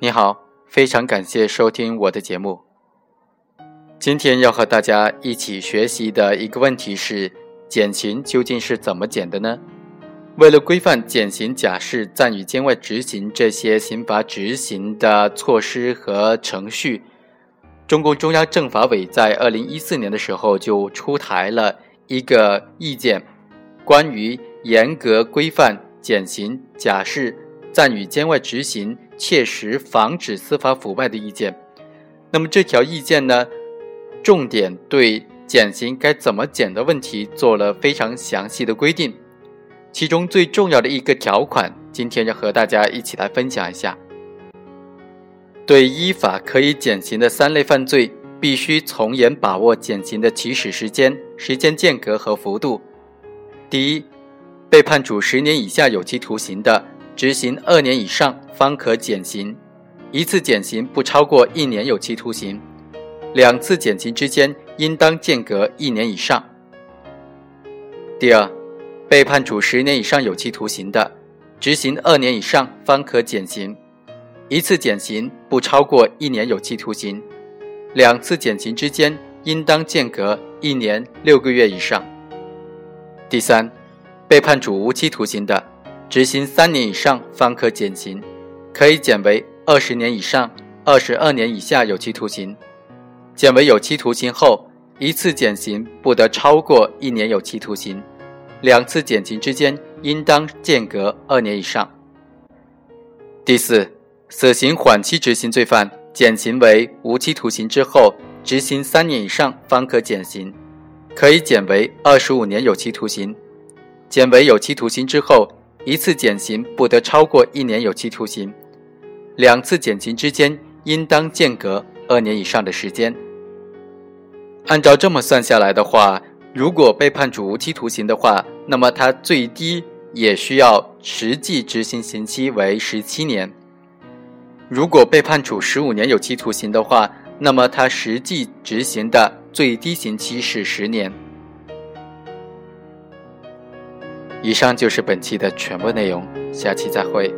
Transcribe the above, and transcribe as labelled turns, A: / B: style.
A: 你好，非常感谢收听我的节目。今天要和大家一起学习的一个问题是：减刑究竟是怎么减的呢？为了规范减刑、假释、暂予监外执行这些刑罚执行的措施和程序，中共中央政法委在二零一四年的时候就出台了一个意见，关于严格规范。减刑、假释、暂予监外执行，切实防止司法腐败的意见。那么这条意见呢，重点对减刑该怎么减的问题做了非常详细的规定。其中最重要的一个条款，今天要和大家一起来分享一下。对依法可以减刑的三类犯罪，必须从严把握减刑的起始时间、时间间隔和幅度。第一。被判处十年以下有期徒刑的，执行二年以上方可减刑，一次减刑不超过一年有期徒刑，两次减刑之间应当间隔一年以上。第二，被判处十年以上有期徒刑的，执行二年以上方可减刑，一次减刑不超过一年有期徒刑，两次减刑之间应当间隔一年六个月以上。第三。被判处无期徒刑的，执行三年以上方可减刑，可以减为二十年以上二十二年以下有期徒刑。减为有期徒刑后，一次减刑不得超过一年有期徒刑，两次减刑之间应当间隔二年以上。第四，死刑缓期执行罪犯减刑为无期徒刑之后，执行三年以上方可减刑，可以减为二十五年有期徒刑。减为有期徒刑之后，一次减刑不得超过一年有期徒刑，两次减刑之间应当间隔二年以上的时间。按照这么算下来的话，如果被判处无期徒刑的话，那么他最低也需要实际执行刑期为十七年；如果被判处十五年有期徒刑的话，那么他实际执行的最低刑期是十年。以上就是本期的全部内容，下期再会。